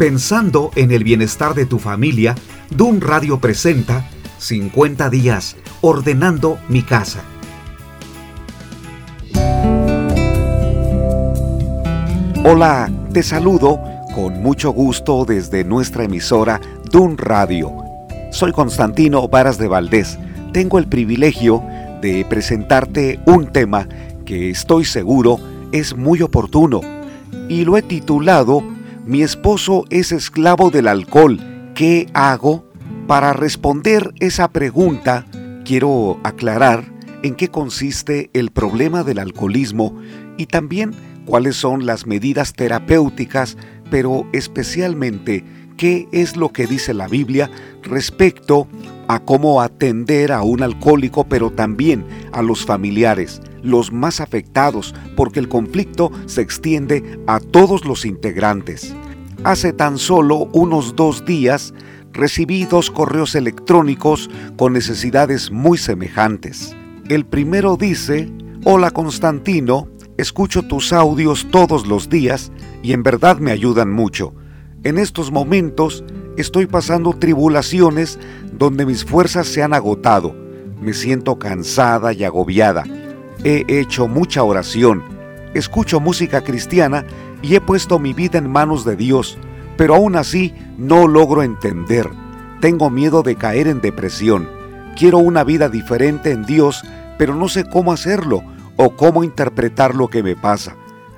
Pensando en el bienestar de tu familia, Dun Radio presenta 50 días ordenando mi casa. Hola, te saludo con mucho gusto desde nuestra emisora Dun Radio. Soy Constantino Varas de Valdés. Tengo el privilegio de presentarte un tema que estoy seguro es muy oportuno y lo he titulado Mi esposo es esclavo del alcohol, ¿qué hago? Para responder esa pregunta, quiero aclarar en qué consiste el problema del alcoholismo y también cuáles son las medidas terapéuticas, pero especialmente qué es lo que dice la Biblia respecto a cómo atender a un alcohólico, pero también a los familiares los más afectados porque el conflicto se extiende a todos los integrantes. Hace tan solo unos dos días recibí dos correos electrónicos con necesidades muy semejantes. El primero dice, Hola Constantino, escucho tus audios todos los días y en verdad me ayudan mucho. En estos momentos estoy pasando tribulaciones donde mis fuerzas se han agotado. Me siento cansada y agobiada He hecho mucha oración, escucho música cristiana y he puesto mi vida en manos de Dios, pero aún así no logro entender. Tengo miedo de caer en depresión. Quiero una vida diferente en Dios, pero no sé cómo hacerlo o cómo interpretar lo que me pasa.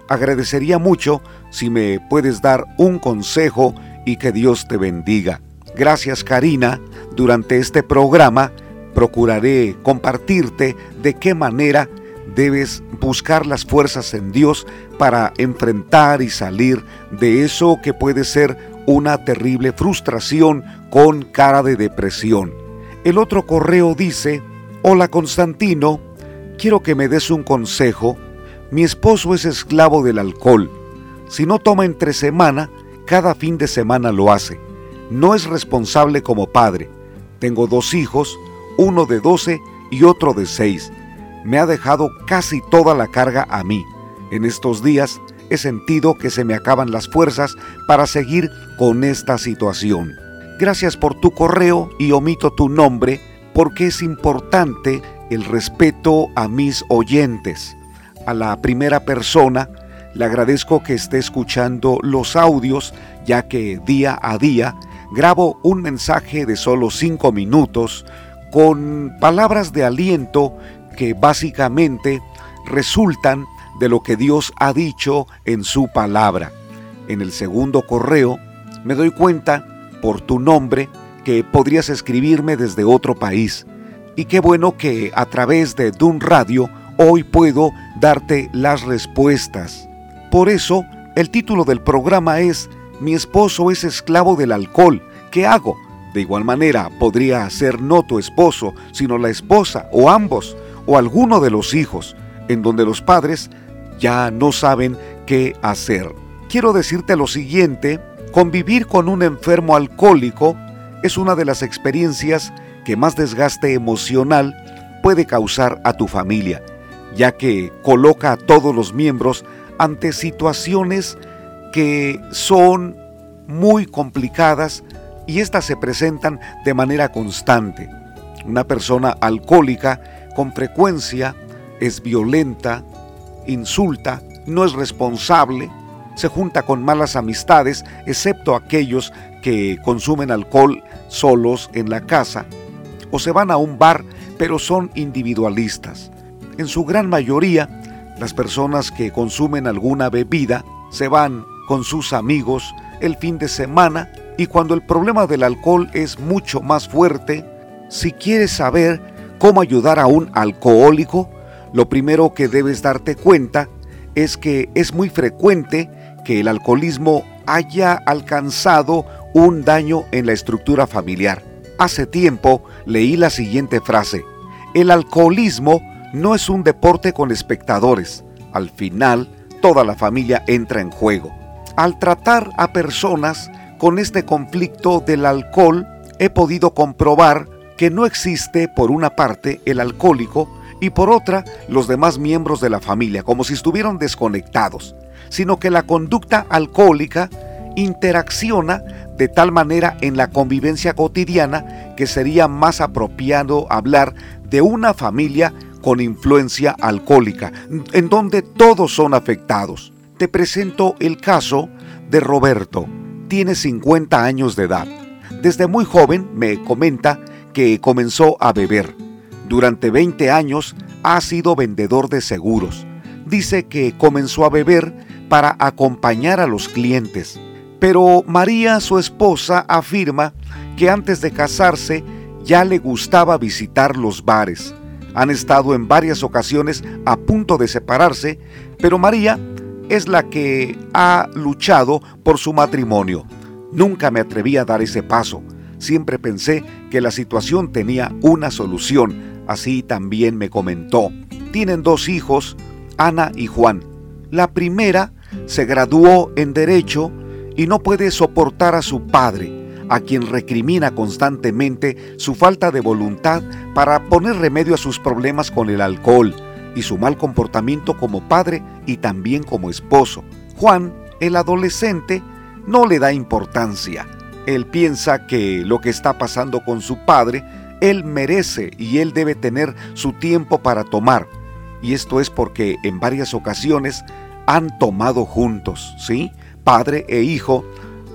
Agradecería mucho si me puedes dar un consejo y que Dios te bendiga. Gracias Karina. Durante este programa procuraré compartirte de qué manera debes buscar las fuerzas en Dios para enfrentar y salir de eso que puede ser una terrible frustración con cara de depresión. El otro correo dice, Hola Constantino, quiero que me des un consejo. Mi esposo es esclavo del alcohol. Si no toma entre semana, cada fin de semana lo hace. No es responsable como padre. Tengo dos hijos, uno de 12 y otro de 6 me ha dejado casi toda la carga a mí. En estos días he sentido que se me acaban las fuerzas para seguir con esta situación. Gracias por tu correo y omito tu nombre porque es importante el respeto a mis oyentes. A la primera persona le agradezco que esté escuchando los audios ya que día a día grabo un mensaje de solo cinco minutos con palabras de aliento que básicamente resultan de lo que Dios ha dicho en su palabra. En el segundo correo me doy cuenta por tu nombre que podrías escribirme desde otro país. Y qué bueno que a través de Dun Radio hoy puedo darte las respuestas. Por eso, el título del programa es Mi esposo es esclavo del alcohol. ¿Qué hago? De igual manera, podría ser no tu esposo, sino la esposa o ambos o alguno de los hijos, en donde los padres ya no saben qué hacer. Quiero decirte lo siguiente, convivir con un enfermo alcohólico es una de las experiencias que más desgaste emocional puede causar a tu familia, ya que coloca a todos los miembros ante situaciones que son muy complicadas y éstas se presentan de manera constante. Una persona alcohólica con frecuencia es violenta, insulta, no es responsable, se junta con malas amistades, excepto aquellos que consumen alcohol solos en la casa, o se van a un bar, pero son individualistas. En su gran mayoría, las personas que consumen alguna bebida se van con sus amigos el fin de semana y cuando el problema del alcohol es mucho más fuerte, si quieres saber cómo ayudar a un alcohólico, lo primero que debes darte cuenta es que es muy frecuente que el alcoholismo haya alcanzado un daño en la estructura familiar. Hace tiempo leí la siguiente frase, el alcoholismo no es un deporte con espectadores, al final toda la familia entra en juego. Al tratar a personas con este conflicto del alcohol, he podido comprobar que no existe por una parte el alcohólico y por otra los demás miembros de la familia, como si estuvieran desconectados, sino que la conducta alcohólica interacciona de tal manera en la convivencia cotidiana que sería más apropiado hablar de una familia con influencia alcohólica, en donde todos son afectados. Te presento el caso de Roberto. Tiene 50 años de edad. Desde muy joven me comenta que comenzó a beber. Durante 20 años ha sido vendedor de seguros. Dice que comenzó a beber para acompañar a los clientes. Pero María, su esposa, afirma que antes de casarse ya le gustaba visitar los bares. Han estado en varias ocasiones a punto de separarse, pero María es la que ha luchado por su matrimonio. Nunca me atreví a dar ese paso. Siempre pensé que la situación tenía una solución. Así también me comentó. Tienen dos hijos, Ana y Juan. La primera se graduó en Derecho y no puede soportar a su padre a quien recrimina constantemente su falta de voluntad para poner remedio a sus problemas con el alcohol y su mal comportamiento como padre y también como esposo. Juan, el adolescente, no le da importancia. Él piensa que lo que está pasando con su padre, él merece y él debe tener su tiempo para tomar. Y esto es porque en varias ocasiones han tomado juntos, ¿sí? Padre e hijo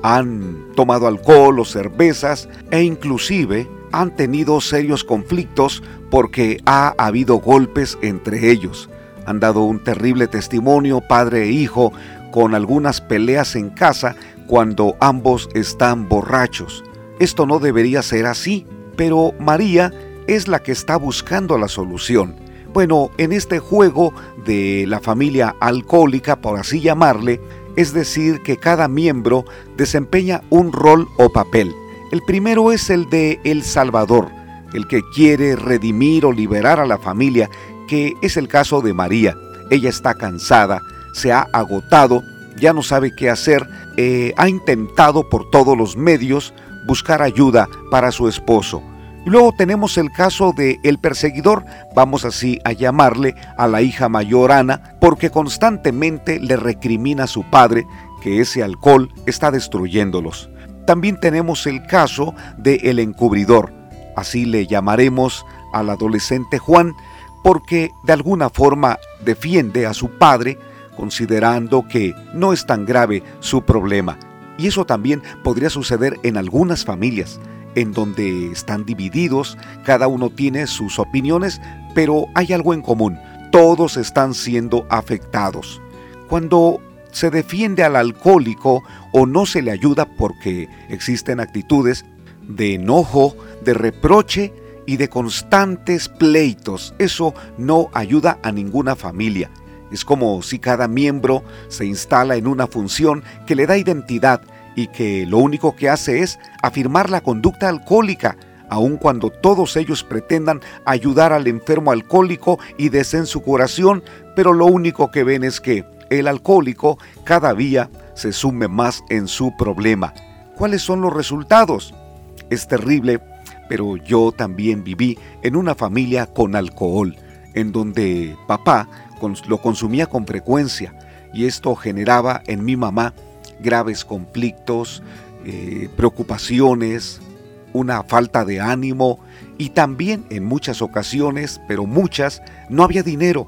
han tomado alcohol o cervezas e inclusive han tenido serios conflictos porque ha habido golpes entre ellos. Han dado un terrible testimonio padre e hijo con algunas peleas en casa cuando ambos están borrachos. Esto no debería ser así, pero María es la que está buscando la solución. Bueno, en este juego de la familia alcohólica, por así llamarle, es decir, que cada miembro desempeña un rol o papel. El primero es el de El Salvador, el que quiere redimir o liberar a la familia, que es el caso de María. Ella está cansada, se ha agotado, ya no sabe qué hacer, eh, ha intentado por todos los medios buscar ayuda para su esposo. Luego tenemos el caso de el perseguidor, vamos así a llamarle a la hija mayor Ana, porque constantemente le recrimina a su padre que ese alcohol está destruyéndolos. También tenemos el caso de el encubridor, así le llamaremos al adolescente Juan, porque de alguna forma defiende a su padre, considerando que no es tan grave su problema. Y eso también podría suceder en algunas familias, en donde están divididos, cada uno tiene sus opiniones, pero hay algo en común, todos están siendo afectados. Cuando se defiende al alcohólico o no se le ayuda porque existen actitudes de enojo, de reproche y de constantes pleitos, eso no ayuda a ninguna familia. Es como si cada miembro se instala en una función que le da identidad y que lo único que hace es afirmar la conducta alcohólica, aun cuando todos ellos pretendan ayudar al enfermo alcohólico y deseen su curación, pero lo único que ven es que el alcohólico cada día se sume más en su problema. ¿Cuáles son los resultados? Es terrible, pero yo también viví en una familia con alcohol, en donde papá lo consumía con frecuencia y esto generaba en mi mamá graves conflictos, eh, preocupaciones, una falta de ánimo y también en muchas ocasiones, pero muchas, no había dinero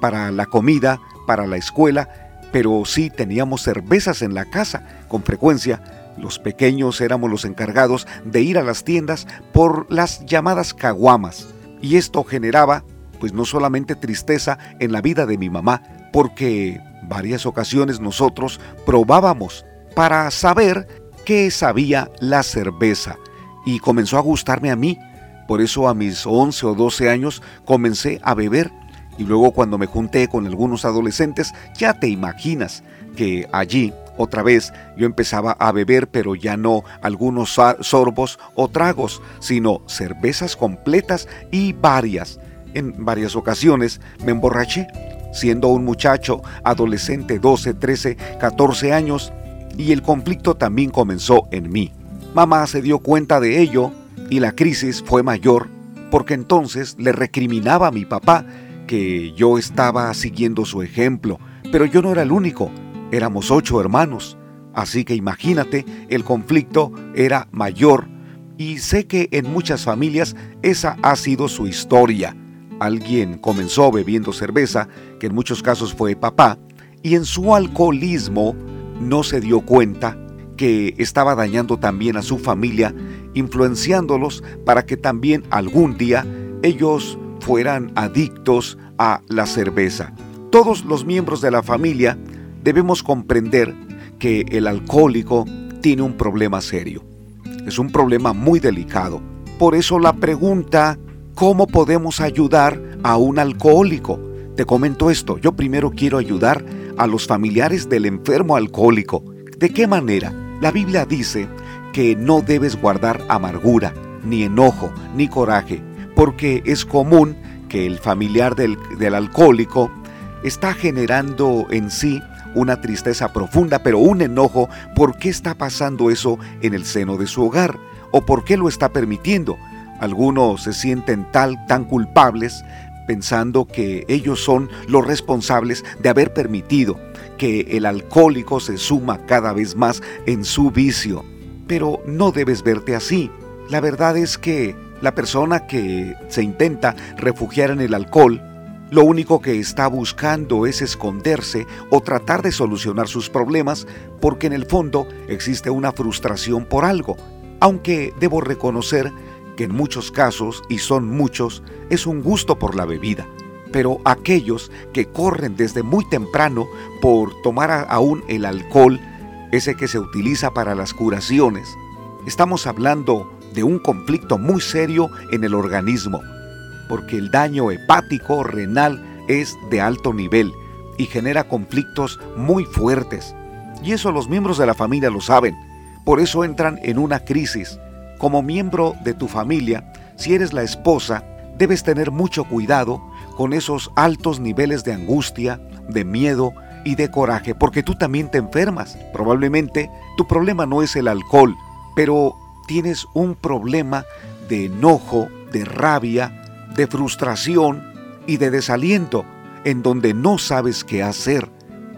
para la comida, para la escuela, pero sí teníamos cervezas en la casa con frecuencia. Los pequeños éramos los encargados de ir a las tiendas por las llamadas caguamas y esto generaba pues no solamente tristeza en la vida de mi mamá, porque varias ocasiones nosotros probábamos para saber qué sabía la cerveza y comenzó a gustarme a mí. Por eso a mis 11 o 12 años comencé a beber y luego cuando me junté con algunos adolescentes ya te imaginas que allí otra vez yo empezaba a beber pero ya no algunos sorbos o tragos, sino cervezas completas y varias. En varias ocasiones me emborraché siendo un muchacho adolescente 12, 13, 14 años, y el conflicto también comenzó en mí. Mamá se dio cuenta de ello y la crisis fue mayor porque entonces le recriminaba a mi papá que yo estaba siguiendo su ejemplo, pero yo no era el único, éramos ocho hermanos. Así que imagínate, el conflicto era mayor y sé que en muchas familias esa ha sido su historia. Alguien comenzó bebiendo cerveza, que en muchos casos fue papá, y en su alcoholismo no se dio cuenta que estaba dañando también a su familia, influenciándolos para que también algún día ellos fueran adictos a la cerveza. Todos los miembros de la familia debemos comprender que el alcohólico tiene un problema serio. Es un problema muy delicado. Por eso la pregunta, ¿cómo podemos ayudar a un alcohólico? Te comento esto, yo primero quiero ayudar a los familiares del enfermo alcohólico. ¿De qué manera? La Biblia dice que no debes guardar amargura, ni enojo, ni coraje, porque es común que el familiar del, del alcohólico está generando en sí una tristeza profunda, pero un enojo por qué está pasando eso en el seno de su hogar o por qué lo está permitiendo. Algunos se sienten tal, tan culpables, pensando que ellos son los responsables de haber permitido que el alcohólico se suma cada vez más en su vicio. Pero no debes verte así. La verdad es que la persona que se intenta refugiar en el alcohol lo único que está buscando es esconderse o tratar de solucionar sus problemas porque en el fondo existe una frustración por algo, aunque debo reconocer que en muchos casos, y son muchos, es un gusto por la bebida. Pero aquellos que corren desde muy temprano por tomar aún el alcohol, ese que se utiliza para las curaciones, estamos hablando de un conflicto muy serio en el organismo porque el daño hepático renal es de alto nivel y genera conflictos muy fuertes. Y eso los miembros de la familia lo saben. Por eso entran en una crisis. Como miembro de tu familia, si eres la esposa, debes tener mucho cuidado con esos altos niveles de angustia, de miedo y de coraje, porque tú también te enfermas. Probablemente tu problema no es el alcohol, pero tienes un problema de enojo, de rabia, de frustración y de desaliento en donde no sabes qué hacer.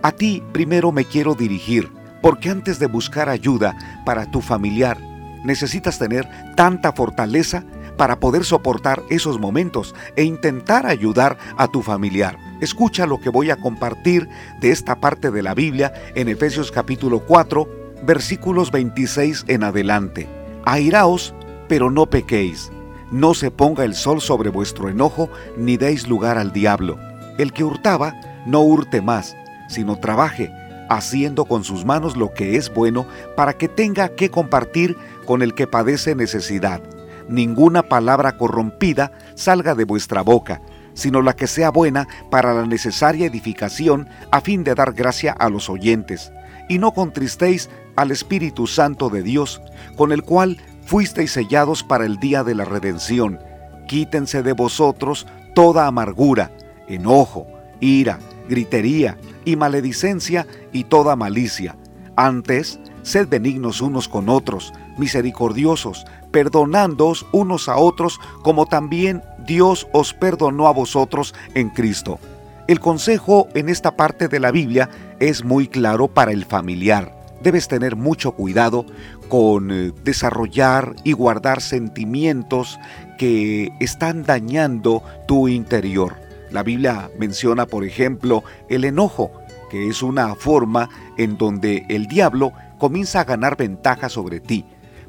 A ti primero me quiero dirigir, porque antes de buscar ayuda para tu familiar, necesitas tener tanta fortaleza para poder soportar esos momentos e intentar ayudar a tu familiar. Escucha lo que voy a compartir de esta parte de la Biblia en Efesios capítulo 4, versículos 26 en adelante. Airaos, pero no pequéis no se ponga el sol sobre vuestro enojo, ni deis lugar al diablo. El que hurtaba, no hurte más, sino trabaje, haciendo con sus manos lo que es bueno, para que tenga que compartir con el que padece necesidad. Ninguna palabra corrompida salga de vuestra boca, sino la que sea buena para la necesaria edificación, a fin de dar gracia a los oyentes. Y no contristéis al Espíritu Santo de Dios, con el cual fuisteis sellados para el día de la redención. Quítense de vosotros toda amargura, enojo, ira, gritería y maledicencia y toda malicia. Antes, sed benignos unos con otros, misericordiosos, perdonándoos unos a otros como también Dios os perdonó a vosotros en Cristo. El consejo en esta parte de la Biblia es muy claro para el familiar debes tener mucho cuidado con eh, desarrollar y guardar sentimientos que están dañando tu interior. La Biblia menciona, por ejemplo, el enojo, que es una forma en donde el diablo comienza a ganar ventaja sobre ti,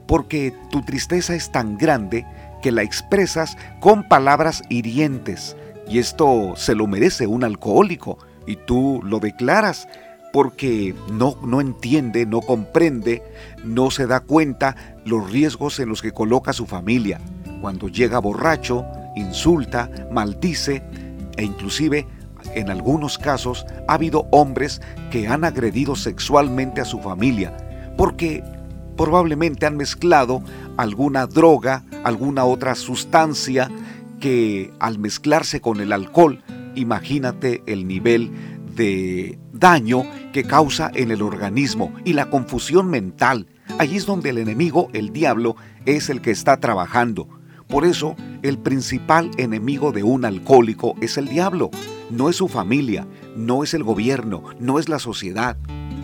porque tu tristeza es tan grande que la expresas con palabras hirientes, y esto se lo merece un alcohólico, y tú lo declaras porque no, no entiende, no comprende, no se da cuenta los riesgos en los que coloca su familia. Cuando llega borracho, insulta, maldice e inclusive en algunos casos ha habido hombres que han agredido sexualmente a su familia porque probablemente han mezclado alguna droga, alguna otra sustancia que al mezclarse con el alcohol, imagínate el nivel de daño que causa en el organismo y la confusión mental. Allí es donde el enemigo, el diablo, es el que está trabajando. Por eso, el principal enemigo de un alcohólico es el diablo. No es su familia, no es el gobierno, no es la sociedad.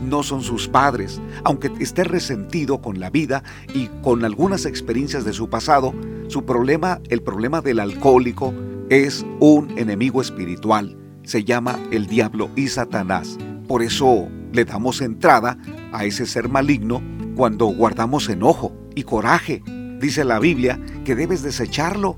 no son sus padres. Aunque esté resentido con la vida y con algunas experiencias de su pasado, su problema, el problema del alcohólico, es un enemigo espiritual. Se llama el diablo y Satanás. Por eso le damos entrada a ese ser maligno cuando guardamos enojo y coraje. Dice la Biblia que debes desecharlo.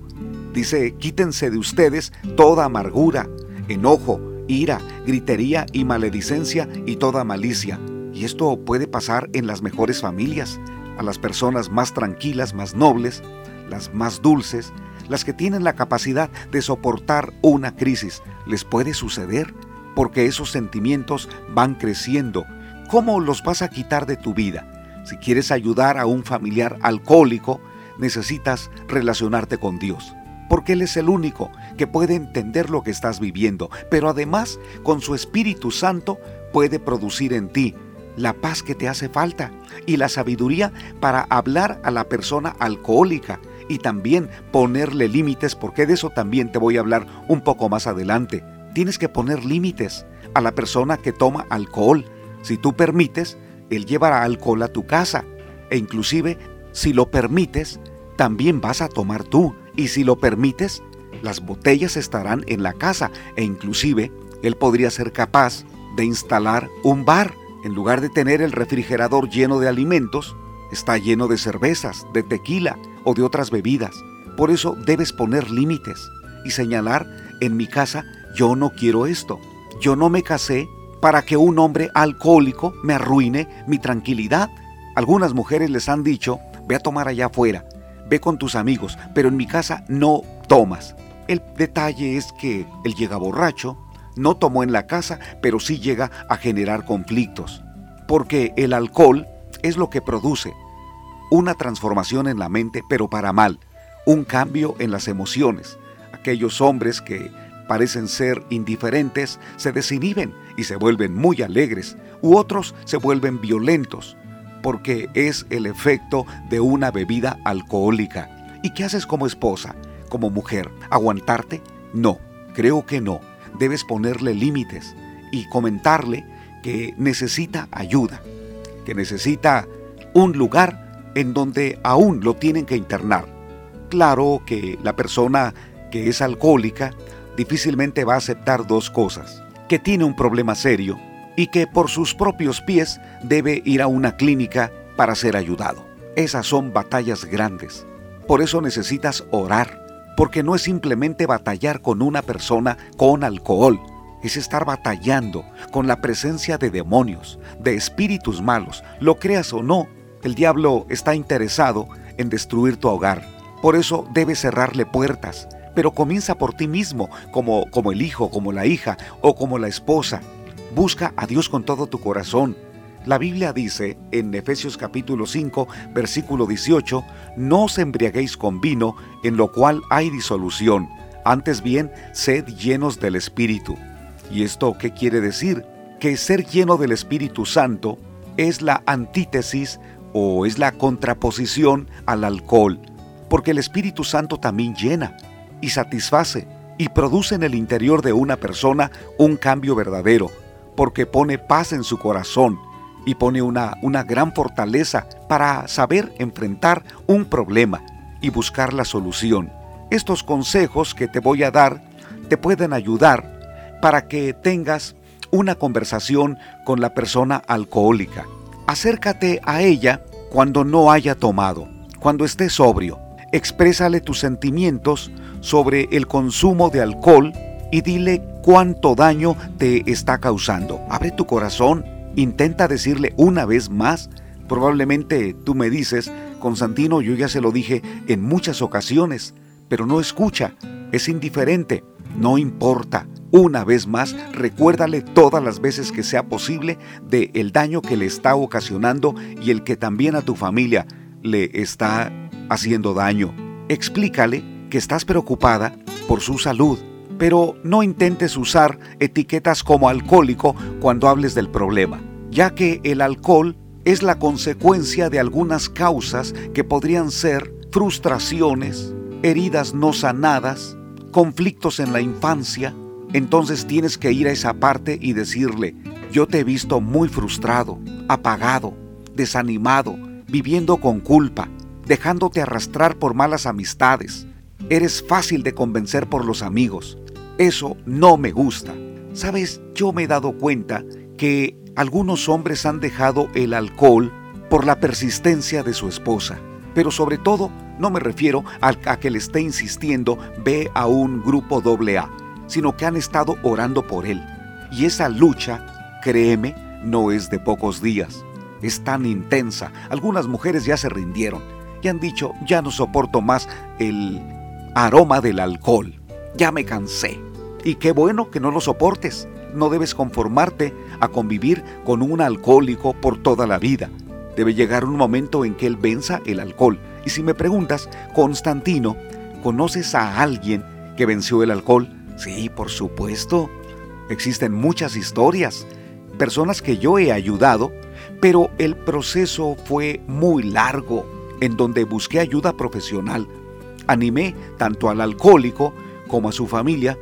Dice, quítense de ustedes toda amargura, enojo, ira, gritería y maledicencia y toda malicia. Y esto puede pasar en las mejores familias, a las personas más tranquilas, más nobles, las más dulces, las que tienen la capacidad de soportar una crisis. Les puede suceder porque esos sentimientos van creciendo. ¿Cómo los vas a quitar de tu vida? Si quieres ayudar a un familiar alcohólico, necesitas relacionarte con Dios porque Él es el único que puede entender lo que estás viviendo, pero además con su Espíritu Santo puede producir en ti la paz que te hace falta y la sabiduría para hablar a la persona alcohólica y también ponerle límites, porque de eso también te voy a hablar un poco más adelante. Tienes que poner límites a la persona que toma alcohol. Si tú permites, él llevará alcohol a tu casa e inclusive si lo permites, también vas a tomar tú y si lo permites, las botellas estarán en la casa e inclusive él podría ser capaz de instalar un bar. En lugar de tener el refrigerador lleno de alimentos, está lleno de cervezas, de tequila o de otras bebidas. Por eso debes poner límites y señalar, en mi casa yo no quiero esto. Yo no me casé para que un hombre alcohólico me arruine mi tranquilidad. Algunas mujeres les han dicho, ve a tomar allá afuera, ve con tus amigos, pero en mi casa no tomas. El detalle es que él llega borracho, no tomó en la casa, pero sí llega a generar conflictos, porque el alcohol es lo que produce una transformación en la mente, pero para mal, un cambio en las emociones. Aquellos hombres que parecen ser indiferentes se desinhiben y se vuelven muy alegres, u otros se vuelven violentos, porque es el efecto de una bebida alcohólica. ¿Y qué haces como esposa, como mujer? ¿Aguantarte? No, creo que no. Debes ponerle límites y comentarle que necesita ayuda, que necesita un lugar en donde aún lo tienen que internar. Claro que la persona que es alcohólica difícilmente va a aceptar dos cosas, que tiene un problema serio y que por sus propios pies debe ir a una clínica para ser ayudado. Esas son batallas grandes. Por eso necesitas orar, porque no es simplemente batallar con una persona con alcohol, es estar batallando con la presencia de demonios, de espíritus malos. Lo creas o no, el diablo está interesado en destruir tu hogar. Por eso debes cerrarle puertas, pero comienza por ti mismo, como, como el hijo, como la hija o como la esposa. Busca a Dios con todo tu corazón. La Biblia dice en Efesios capítulo 5, versículo 18, no os embriaguéis con vino, en lo cual hay disolución, antes bien, sed llenos del Espíritu. ¿Y esto qué quiere decir? Que ser lleno del Espíritu Santo es la antítesis o es la contraposición al alcohol, porque el Espíritu Santo también llena y satisface y produce en el interior de una persona un cambio verdadero porque pone paz en su corazón y pone una, una gran fortaleza para saber enfrentar un problema y buscar la solución. Estos consejos que te voy a dar te pueden ayudar para que tengas una conversación con la persona alcohólica. Acércate a ella cuando no haya tomado, cuando esté sobrio. Exprésale tus sentimientos sobre el consumo de alcohol y dile cuánto daño te está causando. Abre tu corazón, intenta decirle una vez más. Probablemente tú me dices, Constantino, yo ya se lo dije en muchas ocasiones, pero no escucha, es indiferente, no importa. Una vez más, recuérdale todas las veces que sea posible de el daño que le está ocasionando y el que también a tu familia le está haciendo daño. Explícale que estás preocupada por su salud, pero no intentes usar etiquetas como alcohólico cuando hables del problema, ya que el alcohol es la consecuencia de algunas causas que podrían ser frustraciones, heridas no sanadas, conflictos en la infancia. Entonces tienes que ir a esa parte y decirle, yo te he visto muy frustrado, apagado, desanimado, viviendo con culpa, dejándote arrastrar por malas amistades. Eres fácil de convencer por los amigos. Eso no me gusta. Sabes, yo me he dado cuenta que algunos hombres han dejado el alcohol por la persistencia de su esposa. Pero sobre todo, no me refiero a, que le esté insistiendo ve a un grupo doble A, sino que han estado orando por él. Y esa lucha, créeme, no es de pocos días. Es tan intensa. Algunas mujeres ya se rindieron y han dicho, ya no soporto más el aroma del alcohol. Ya me cansé. Y qué bueno que no lo soportes. No debes conformarte a convivir con un alcohólico por toda la vida. Debe llegar un momento en que él venza el alcohol. Y si me preguntas, Constantino, ¿conoces a alguien que venció el alcohol? Sí, por supuesto. Existen muchas historias, personas que yo he ayudado, pero el proceso fue muy largo, en donde busqué ayuda profesional. Animé tanto al alcohólico como a su familia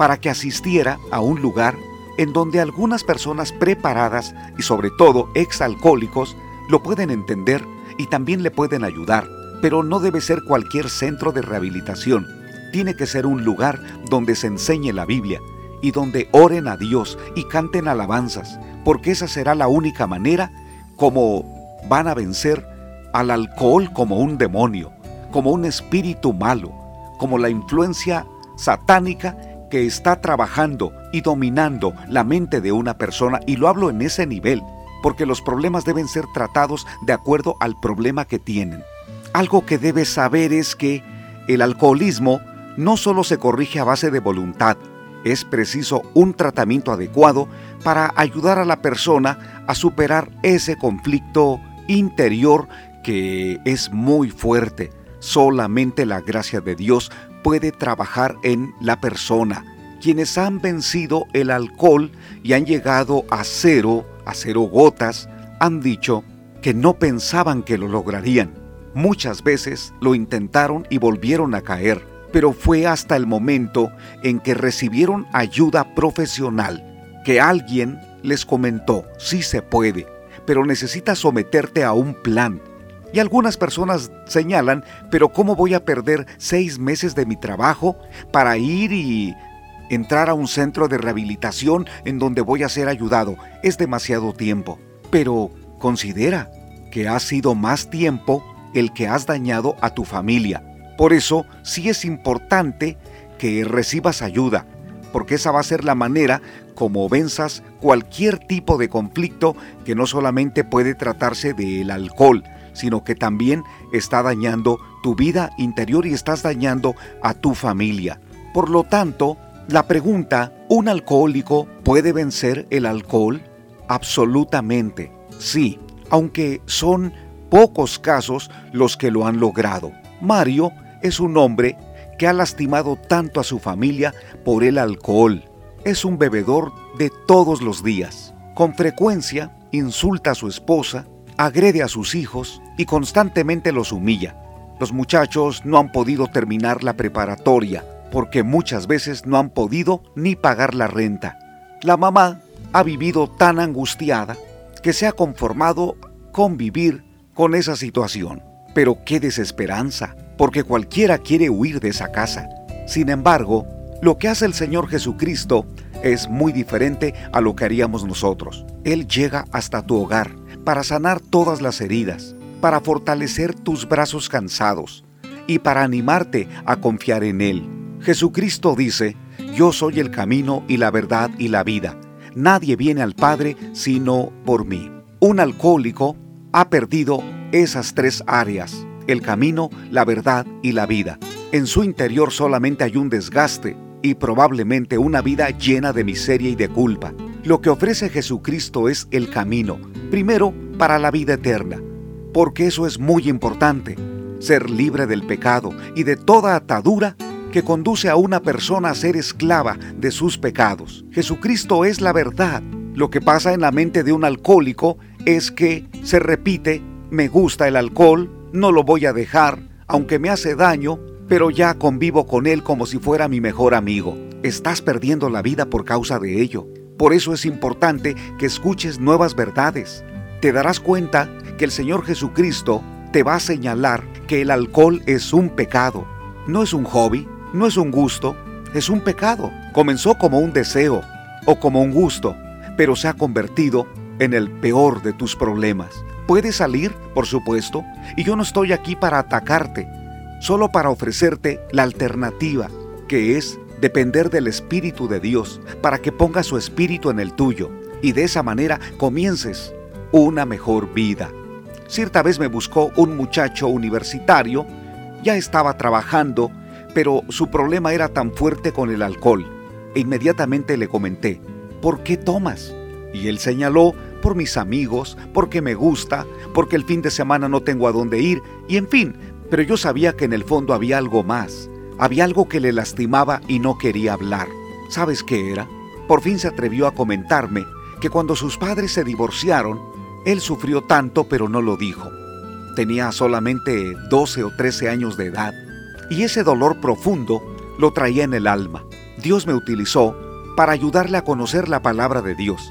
para que asistiera a un lugar en donde algunas personas preparadas y sobre todo exalcohólicos lo pueden entender y también le pueden ayudar, pero no debe ser cualquier centro de rehabilitación. Tiene que ser un lugar donde se enseñe la Biblia y donde oren a Dios y canten alabanzas, porque esa será la única manera como van a vencer al alcohol como un demonio, como un espíritu malo, como la influencia satánica que está trabajando y dominando la mente de una persona, y lo hablo en ese nivel, porque los problemas deben ser tratados de acuerdo al problema que tienen. Algo que debes saber es que el alcoholismo no solo se corrige a base de voluntad, es preciso un tratamiento adecuado para ayudar a la persona a superar ese conflicto interior que es muy fuerte. Solamente la gracia de Dios puede trabajar en la persona. Quienes han vencido el alcohol y han llegado a cero, a cero gotas, han dicho que no pensaban que lo lograrían. Muchas veces lo intentaron y volvieron a caer, pero fue hasta el momento en que recibieron ayuda profesional que alguien les comentó, sí se puede, pero necesitas someterte a un plan, y algunas personas señalan, pero ¿cómo voy a perder seis meses de mi trabajo para ir y entrar a un centro de rehabilitación en donde voy a ser ayudado? Es demasiado tiempo. Pero considera que ha sido más tiempo el que has dañado a tu familia. Por eso sí es importante que recibas ayuda, porque esa va a ser la manera como venzas cualquier tipo de conflicto que no solamente puede tratarse del alcohol, sino que también está dañando tu vida interior y estás dañando a tu familia. Por lo tanto, la pregunta, ¿un alcohólico puede vencer el alcohol? Absolutamente, sí, aunque son pocos casos los que lo han logrado. Mario es un hombre que ha lastimado tanto a su familia por el alcohol. Es un bebedor de todos los días. Con frecuencia insulta a su esposa, agrede a sus hijos y constantemente los humilla. Los muchachos no han podido terminar la preparatoria porque muchas veces no han podido ni pagar la renta. La mamá ha vivido tan angustiada que se ha conformado con vivir con esa situación. Pero qué desesperanza, porque cualquiera quiere huir de esa casa. Sin embargo, lo que hace el Señor Jesucristo es muy diferente a lo que haríamos nosotros. Él llega hasta tu hogar para sanar todas las heridas, para fortalecer tus brazos cansados y para animarte a confiar en Él. Jesucristo dice, yo soy el camino y la verdad y la vida. Nadie viene al Padre sino por mí. Un alcohólico ha perdido esas tres áreas, el camino, la verdad y la vida. En su interior solamente hay un desgaste y probablemente una vida llena de miseria y de culpa. Lo que ofrece Jesucristo es el camino, Primero, para la vida eterna, porque eso es muy importante, ser libre del pecado y de toda atadura que conduce a una persona a ser esclava de sus pecados. Jesucristo es la verdad. Lo que pasa en la mente de un alcohólico es que se repite, me gusta el alcohol, no lo voy a dejar, aunque me hace daño, pero ya convivo con él como si fuera mi mejor amigo. Estás perdiendo la vida por causa de ello Por eso es importante que escuches nuevas verdades. Te darás cuenta que el Señor Jesucristo te va a señalar que el alcohol es un pecado. No es un hobby, no es un gusto, es un pecado. Comenzó como un deseo o como un gusto, pero se ha convertido en el peor de tus problemas. Puedes salir, por supuesto, y yo no estoy aquí para atacarte, solo para ofrecerte la alternativa, que es depender del Espíritu de Dios, para que ponga su Espíritu en el tuyo, y de esa manera comiences una mejor vida. Cierta vez me buscó un muchacho universitario, ya estaba trabajando, pero su problema era tan fuerte con el alcohol, e inmediatamente le comenté, ¿por qué tomas? Y él señaló por mis amigos, porque me gusta, porque el fin de semana no tengo a dónde ir, y en fin, pero yo sabía que en el fondo había algo más, había algo que le lastimaba y no quería hablar. ¿Sabes qué era? Por fin se atrevió a comentarme que cuando sus padres se divorciaron, él sufrió tanto pero no lo dijo. Tenía solamente 12 o 13 años de edad y ese dolor profundo lo traía en el alma. Dios me utilizó para ayudarle a conocer la palabra de Dios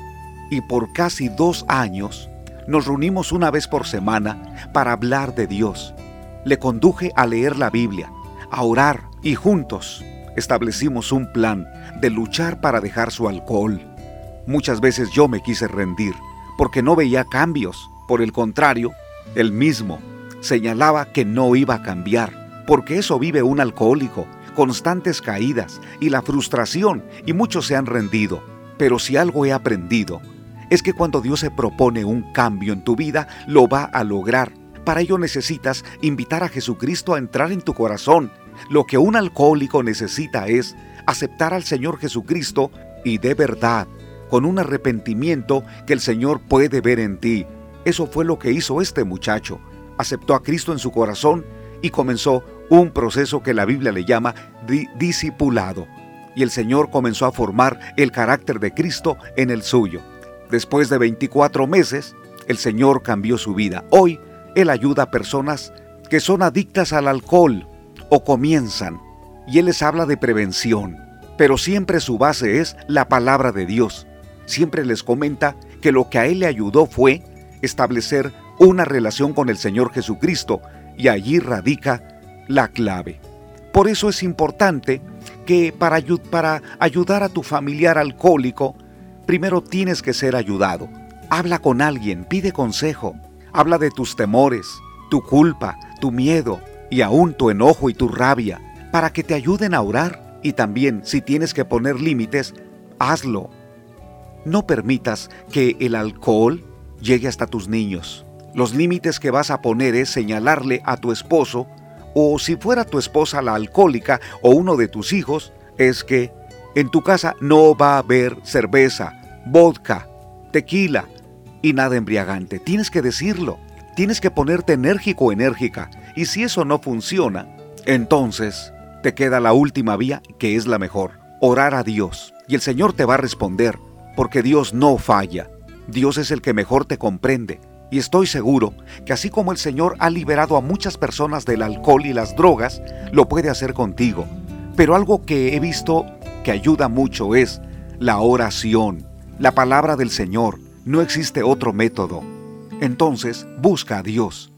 y por casi dos años nos reunimos una vez por semana para hablar de Dios. Le conduje a leer la Biblia, a orar y juntos establecimos un plan de luchar para dejar su alcohol. Muchas veces yo me quise rendir porque no veía cambios. Por el contrario, él mismo señalaba que no iba a cambiar, porque eso vive un alcohólico, constantes caídas y la frustración, y muchos se han rendido. Pero si algo he aprendido, es que cuando Dios se propone un cambio en tu vida, lo va a lograr. Para ello necesitas invitar a Jesucristo a entrar en tu corazón. Lo que un alcohólico necesita es aceptar al Señor Jesucristo y de verdad, con un arrepentimiento que el Señor puede ver en ti. Eso fue lo que hizo este muchacho. Aceptó a Cristo en su corazón y comenzó un proceso que la Biblia le llama discipulado. Y el Señor comenzó a formar el carácter de Cristo en el suyo. Después de 24 meses, el Señor cambió su vida. Hoy, Él ayuda a personas que son adictas al alcohol o comienzan, y Él les habla de prevención, pero siempre su base es la palabra de Dios. Siempre les comenta que lo que a Él le ayudó fue establecer una relación con el Señor Jesucristo, y allí radica la clave. Por eso es importante que para, ayudar a tu familiar alcohólico, primero tienes que ser ayudado. Habla con alguien, pide consejo, habla de tus temores, tu culpa, tu miedo y aún tu enojo y tu rabia, para que te ayuden a orar. Y también, si tienes que poner límites, hazlo. No permitas que el alcohol llegue hasta tus niños. Los límites que vas a poner es señalarle a tu esposo, o si fuera tu esposa la alcohólica o uno de tus hijos, es que en tu casa no va a haber cerveza, vodka, tequila y nada embriagante. Tienes que decirlo. Tienes que ponerte enérgico o enérgica. Y si eso no funciona, entonces te queda la última vía que es la mejor. Orar a Dios. Y el Señor te va a responder, porque Dios no falla. Dios es el que mejor te comprende. Y estoy seguro que así como el Señor ha liberado a muchas personas del alcohol y las drogas, lo puede hacer contigo. Pero algo que he visto que ayuda mucho es la oración la palabra del Señor, no existe otro método. Entonces, busca a Dios.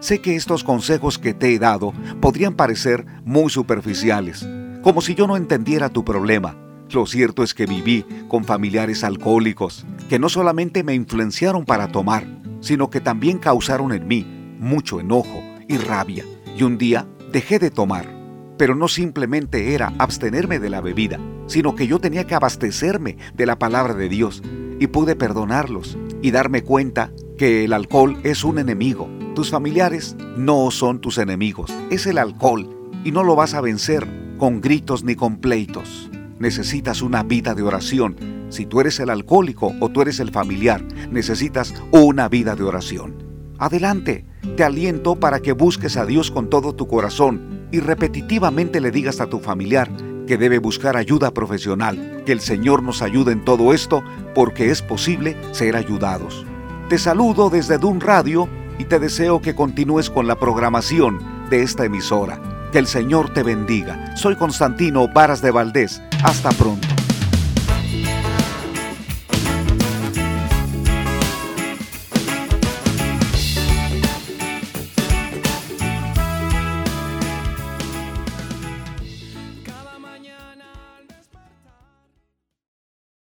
Sé que estos consejos que te he dado podrían parecer muy superficiales, como si yo no entendiera tu problema. Lo cierto es que viví con familiares alcohólicos, que no solamente me influenciaron para tomar, sino que también causaron en mí mucho enojo y rabia. Y un día dejé de tomar. Pero no simplemente era abstenerme de la bebida, sino que yo tenía que abastecerme de la palabra de Dios y pude perdonarlos y darme cuenta que el alcohol es un enemigo. Tus familiares no son tus enemigos, es el alcohol y no lo vas a vencer con gritos ni con pleitos. Necesitas una vida de oración. Si tú eres el alcohólico o tú eres el familiar, necesitas una vida de oración. Adelante, te aliento para que busques a Dios con todo tu corazón y repetitivamente le digas a tu familiar que debe buscar ayuda profesional, que el Señor nos ayude en todo esto porque es posible ser ayudados. Te saludo desde Dun Radio y te deseo que continúes con la programación de esta emisora. Que el Señor te bendiga. Soy Constantino Varas de Valdés. Hasta pronto.